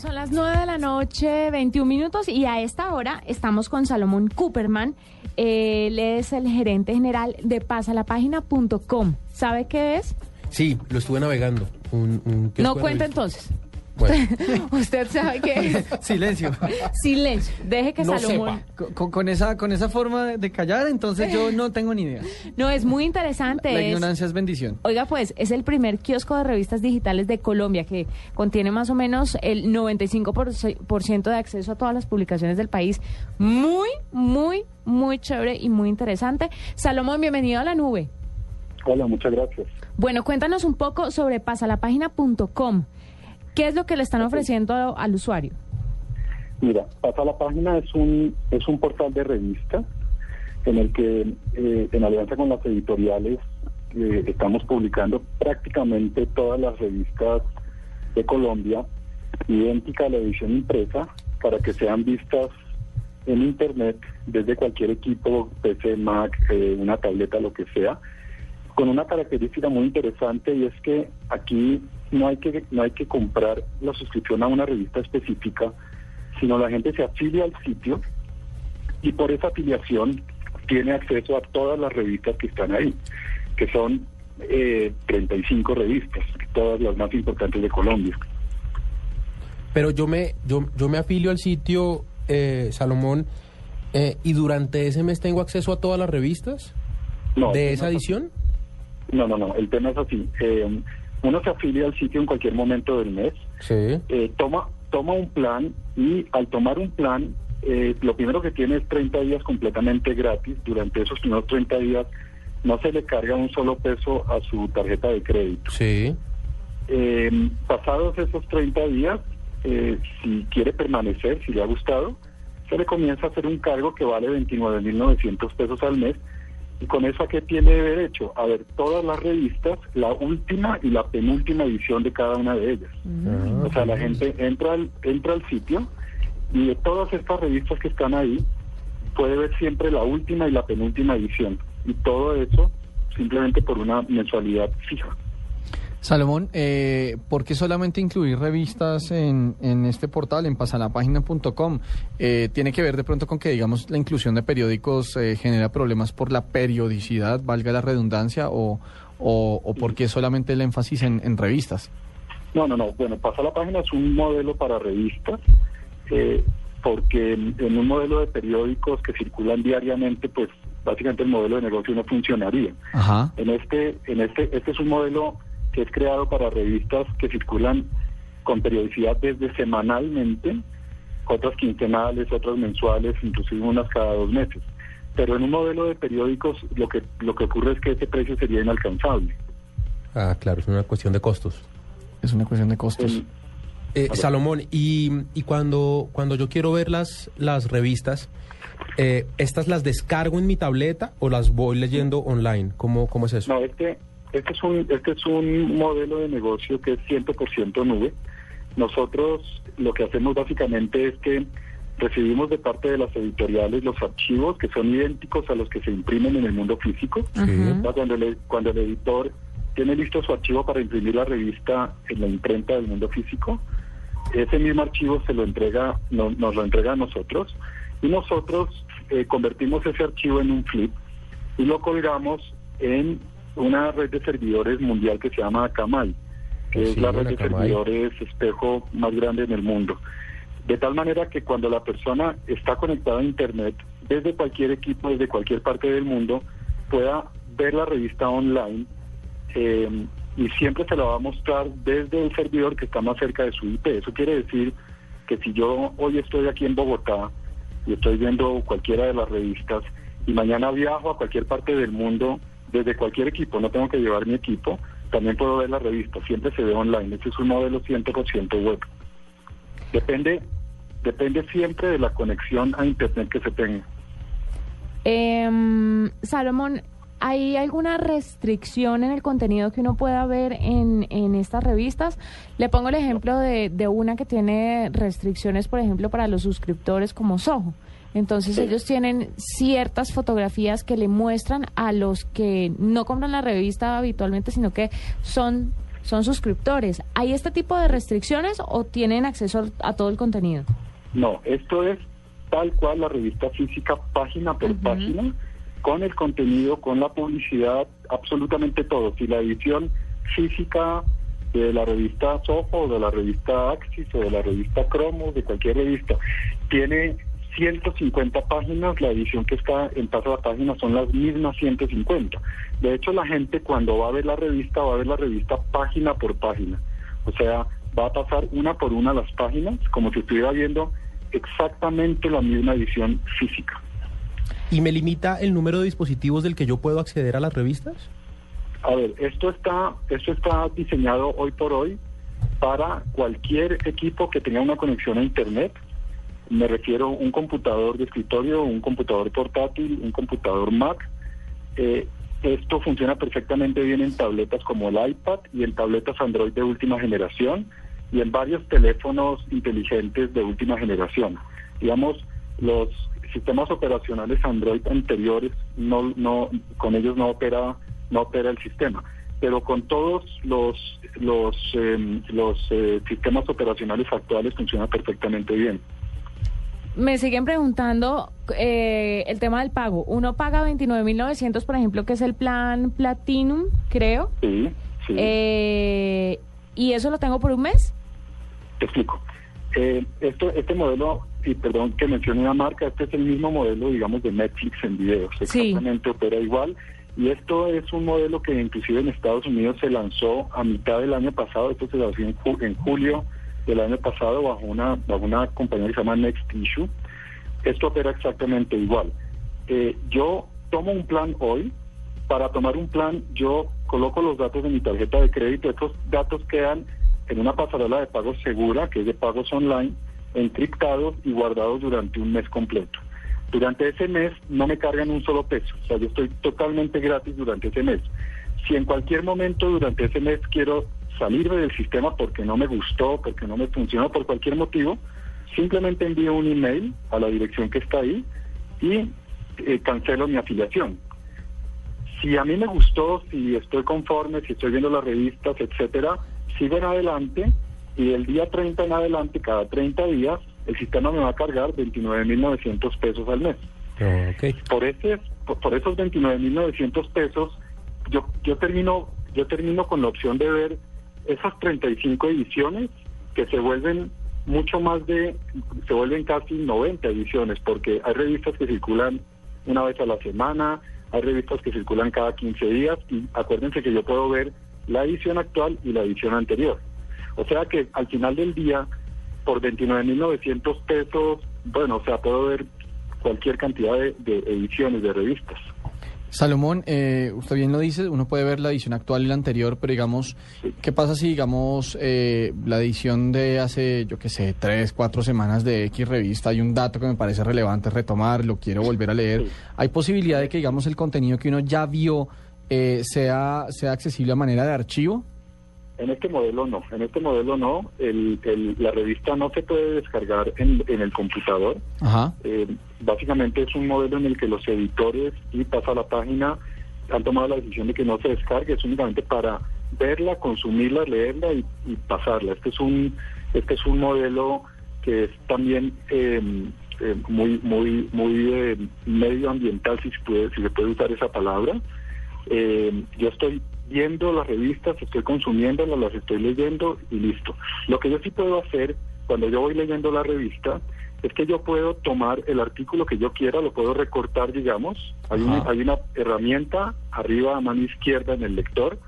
Son las 9 de la noche, 21 minutos, y a esta hora estamos con Salomón Cooperman. Él es el gerente general de pasalapágina.com. ¿Sabe qué es? Sí, lo estuve navegando. Un, un No cuenta entonces. Bueno, Usted sabe qué es. Silencio. Silencio. Deje que No Salomón. Con, con- con esa, con esa forma de- callar, entonces yo no tengo ni idea. No, es muy interesante. La es- ignorancia es bendición. Oiga, pues es el primer kiosco de revistas digitales de Colombia que contiene más o menos el 95% de acceso a todas las publicaciones del país. Muy, muy, muy chévere y muy interesante. Salomón, bienvenido a la nube. Hola, muchas gracias. Bueno, cuéntanos un poco sobre pasalapágina.com. ¿Qué es lo que le están ofreciendo al usuario? Mira, Pasa la Página es un, es un portal de revistas en el que, eh, en alianza con las editoriales, eh, estamos publicando prácticamente todas las revistas de Colombia, idéntica a la edición impresa, para que sean vistas en Internet desde cualquier equipo, PC, Mac, eh, una tableta, lo que sea, con una característica muy interesante y es que aquí no hay que no hay que comprar la suscripción a una revista específica, sino la gente se afilia al sitio y por esa afiliación tiene acceso a todas las revistas que están ahí, que son eh, 35 revistas, todas las más importantes de Colombia. pero yo me, yo, yo me afilio al sitio, eh, Salomón, eh, y durante ese mes tengo acceso a todas las revistas No, de esa no, edición. No, no, no, el tema es así. Uno se afilia al sitio en cualquier momento del mes, Sí. eh, toma, toma un plan y al tomar un plan, eh, lo primero que tiene es 30 días completamente gratis. Durante esos primeros 30 días no se le carga un solo peso a su tarjeta de crédito. Sí. Eh, pasados esos 30 días, eh, si quiere permanecer, si le ha gustado, se le comienza a hacer un cargo que vale 29.900 pesos al mes. ¿Y con eso a qué tiene derecho? A ver todas las revistas, la última y la penúltima edición de cada una de ellas. Ah, O sea, la gente entra al, entra al sitio y de todas estas revistas que están ahí, puede ver siempre la última y la penúltima edición. Y todo eso simplemente por una mensualidad fija. Salomón, eh, ¿por qué solamente incluir revistas en, en este portal, en pasalapágina.com? Eh, ¿Tiene que ver de pronto con que, digamos, la inclusión de periódicos eh, genera problemas por la periodicidad, valga la redundancia, o, o, o por qué solamente el énfasis en, en revistas? No, no, no. Bueno, Pasa la Página es un modelo para revistas, eh, porque en, en un modelo de periódicos que circulan diariamente, pues básicamente el modelo de negocio no funcionaría. Ajá. En este, en este, este es un modelo que es creado para revistas que circulan con periodicidad desde semanalmente, otras quincenales, otras mensuales, inclusive unas cada dos meses. Pero en un modelo de periódicos lo que lo que ocurre es que ese precio sería inalcanzable. Ah, claro, es una cuestión de costos. Es una cuestión de costos. El- Eh, Salomón, y, y cuando, cuando yo quiero ver las, las revistas, eh, ¿estas las descargo en mi tableta o las voy leyendo online? ¿Cómo, cómo es eso? No, este, este, es un, este es un modelo de negocio que es 100% nube. Nosotros lo que hacemos básicamente es que recibimos de parte de las editoriales los archivos que son idénticos a los que se imprimen en el mundo físico. Cuando, el, cuando el editor tiene listo su archivo para imprimir la revista en la imprenta del mundo físico, ese mismo archivo se lo entrega, no- nos lo entrega a nosotros y nosotros eh, convertimos ese archivo en un flip y lo colgamos en una red de servidores mundial que se llama Akamai, que Sí, es la red de Akamai. servidores espejo más grande en el mundo. De tal manera que cuando la persona está conectada a Internet, desde cualquier equipo, desde cualquier parte del mundo, pueda ver la revista online eh, y siempre se la va a mostrar desde el servidor que está más cerca de su IP. Eso quiere decir que si yo hoy estoy aquí en Bogotá y estoy viendo cualquiera de las revistas y mañana viajo a cualquier parte del mundo desde cualquier equipo, no tengo que llevar mi equipo, también puedo ver la revista, siempre se ve online. Este es un modelo 100% web. Depende, depende siempre de la conexión a Internet que se tenga. Em, Salomón, ¿hay alguna restricción en el contenido que uno pueda ver en, en estas revistas? Le pongo el ejemplo de una que tiene restricciones, por ejemplo, para los suscriptores como Soho. Entonces Sí. ellos tienen ciertas fotografías que le muestran a los que no compran la revista habitualmente, sino que son, son suscriptores. ¿Hay este tipo de restricciones o tienen acceso a todo el contenido? No, esto es tal cual la revista física, página por página, con el contenido, con la publicidad, absolutamente todo. Si la edición física de la revista Soho, de la revista Axis, o de la revista Cromos, de cualquier revista, tiene 150 páginas, la edición que está en paso a la página son las mismas 150. De hecho, la gente cuando va a ver la revista, va a ver la revista página por página. O sea, va a pasar una por una las páginas, como si estuviera viendo exactamente la misma edición física. ¿Y me limita el número de dispositivos del que yo puedo acceder a las revistas? A ver, esto está, esto está diseñado hoy por hoy para cualquier equipo que tenga una conexión a Internet. Me refiero a un computador de escritorio, un computador portátil, un computador Mac. Eh, esto funciona perfectamente bien en tabletas como el iPad y en tabletas Android de última generación y en varios teléfonos inteligentes de última generación. Digamos, los sistemas operacionales Android anteriores no, no, con ellos no opera, no opera el sistema, pero con todos los los eh, los eh, sistemas operacionales actuales funciona perfectamente bien. Me siguen preguntando eh, el tema del pago. Uno paga 29.900, por ejemplo, que es el plan Platinum, creo. Sí, sí. Eh, ¿Y eso lo tengo por un mes? Te explico. Eh, esto, este modelo, y perdón que mencione una marca, este es el mismo modelo, digamos, de Netflix en videos. Sí. Exactamente, opera igual. Y esto es un modelo que inclusive en Estados Unidos se lanzó a mitad del año pasado, esto se lanzó en, ju- en julio del año pasado bajo una, bajo una compañía que se llama Next Issue. Esto opera exactamente igual. Eh, yo tomo un plan hoy, para tomar un plan yo coloco los datos de mi tarjeta de crédito, estos datos quedan en una pasarela de pagos segura, que es de pagos online, encriptados y guardados durante un mes completo. Durante ese mes no me cargan un solo peso, o sea, yo estoy totalmente gratis durante ese mes. Si en cualquier momento durante ese mes quiero salirme del sistema porque no me gustó, porque no me funcionó, por cualquier motivo, simplemente envío un email a la dirección que está ahí y eh, cancelo mi afiliación. Si a mí me gustó, si estoy conforme, si estoy viendo las revistas, etcétera, sigo en adelante y del día 30 en adelante, cada 30 días, el sistema me va a cargar 29.900 pesos al mes. Por ese, por, por esos 29.900 pesos, yo yo termino yo termino con la opción de ver esas 35 ediciones que se vuelven mucho más de se vuelven casi 90 ediciones porque hay revistas que circulan una vez a la semana, hay revistas que circulan cada 15 días y acuérdense que yo puedo ver la edición actual y la edición anterior. O sea que al final del día, por 29.900 pesos, bueno, o sea, puedo ver cualquier cantidad de, de ediciones de revistas. Salomón, eh, usted bien lo dice, uno puede ver la edición actual y la anterior, pero digamos, ¿qué pasa si, digamos, eh, la edición de hace, yo qué sé, tres, cuatro semanas de X revista, hay un dato que me parece relevante retomar, lo quiero volver a leer? ¿Hay posibilidad de que, digamos, el contenido que uno ya vio eh, sea, sea accesible a manera de archivo? En este modelo no, en este modelo no, el, el- la revista no se puede descargar en, en el computador. Ajá. Eh, básicamente es un modelo en el que los editores y pasa la página han tomado la decisión de que no se descargue, es únicamente para verla, consumirla, leerla y, y pasarla. Este es un este es un modelo que es también eh, eh, muy muy muy eh, medioambiental si se puede si se puede usar esa palabra. Eh, yo estoy viendo las revistas, estoy consumiéndolas, las estoy leyendo y listo. Lo que yo sí puedo hacer cuando yo voy leyendo la revista es que yo puedo tomar el artículo que yo quiera, lo puedo recortar, digamos. Hay una, hay una herramienta arriba a mano izquierda en el lector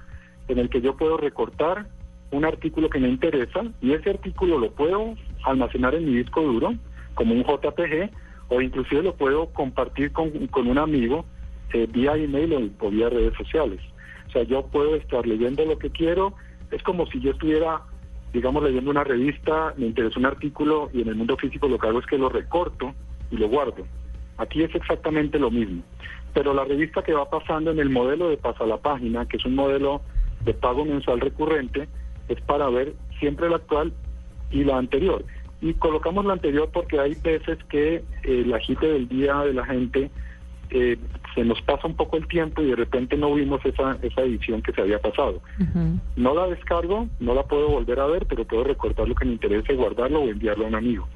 en el que yo puedo recortar un artículo que me interesa y ese artículo lo puedo almacenar en mi disco duro como un JPG o inclusive lo puedo compartir con, con un amigo eh, vía email o, o vía redes sociales. O sea, yo puedo estar leyendo lo que quiero, es como si yo estuviera, digamos, leyendo una revista, me interesa un artículo y en el mundo físico lo que hago es que lo recorto y lo guardo. Aquí es exactamente lo mismo. Pero la revista que va pasando en el modelo de pasa la página, que es un modelo de pago mensual recurrente, es para ver siempre la actual y la anterior. Y colocamos la anterior porque hay veces que eh, el agite del día de la gente eh, se nos pasa un poco el tiempo y de repente no vimos esa, esa edición que se había pasado. No la descargo, no la puedo volver a ver, pero puedo recortar lo que me interese, guardarlo o enviarlo a un amigo.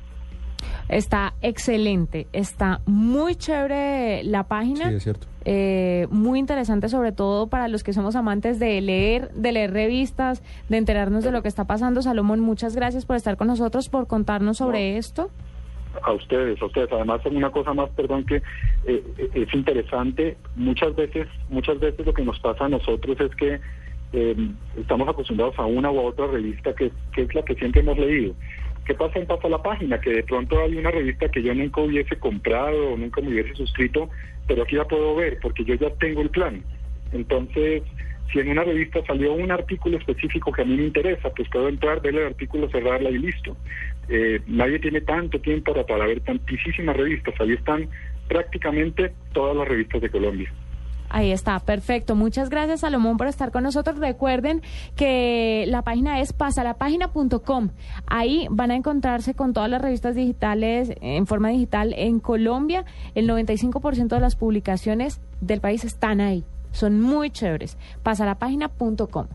Está excelente, está muy chévere la página. Sí, es cierto. Eh, muy interesante sobre todo para los que somos amantes de leer, de leer revistas, de enterarnos de lo que está pasando. Salomón, muchas gracias por estar con nosotros, por contarnos sobre esto a ustedes, a ustedes. Además, una cosa más, perdón, que eh, es interesante. Muchas veces, muchas veces lo que nos pasa a nosotros es que eh, estamos acostumbrados a una u otra revista que, que es la que siempre hemos leído. ¿Qué pasa en Pasa la Página? Que de pronto hay una revista que yo nunca hubiese comprado o nunca me hubiese suscrito, pero aquí la puedo ver porque yo ya tengo el plan. Entonces, si en una revista salió un artículo específico que a mí me interesa, pues puedo entrar, ver el artículo, cerrarla y listo. Eh, nadie tiene tanto tiempo para, para ver tantísimas revistas. Ahí están prácticamente todas las revistas de Colombia. Ahí está, perfecto. Muchas gracias, Salomón, por estar con nosotros. Recuerden que la página es pasalapágina.com. Ahí van a encontrarse con todas las revistas digitales en forma digital en Colombia. El 95% de las publicaciones del país están ahí. Son muy chéveres. Pasalapágina.com.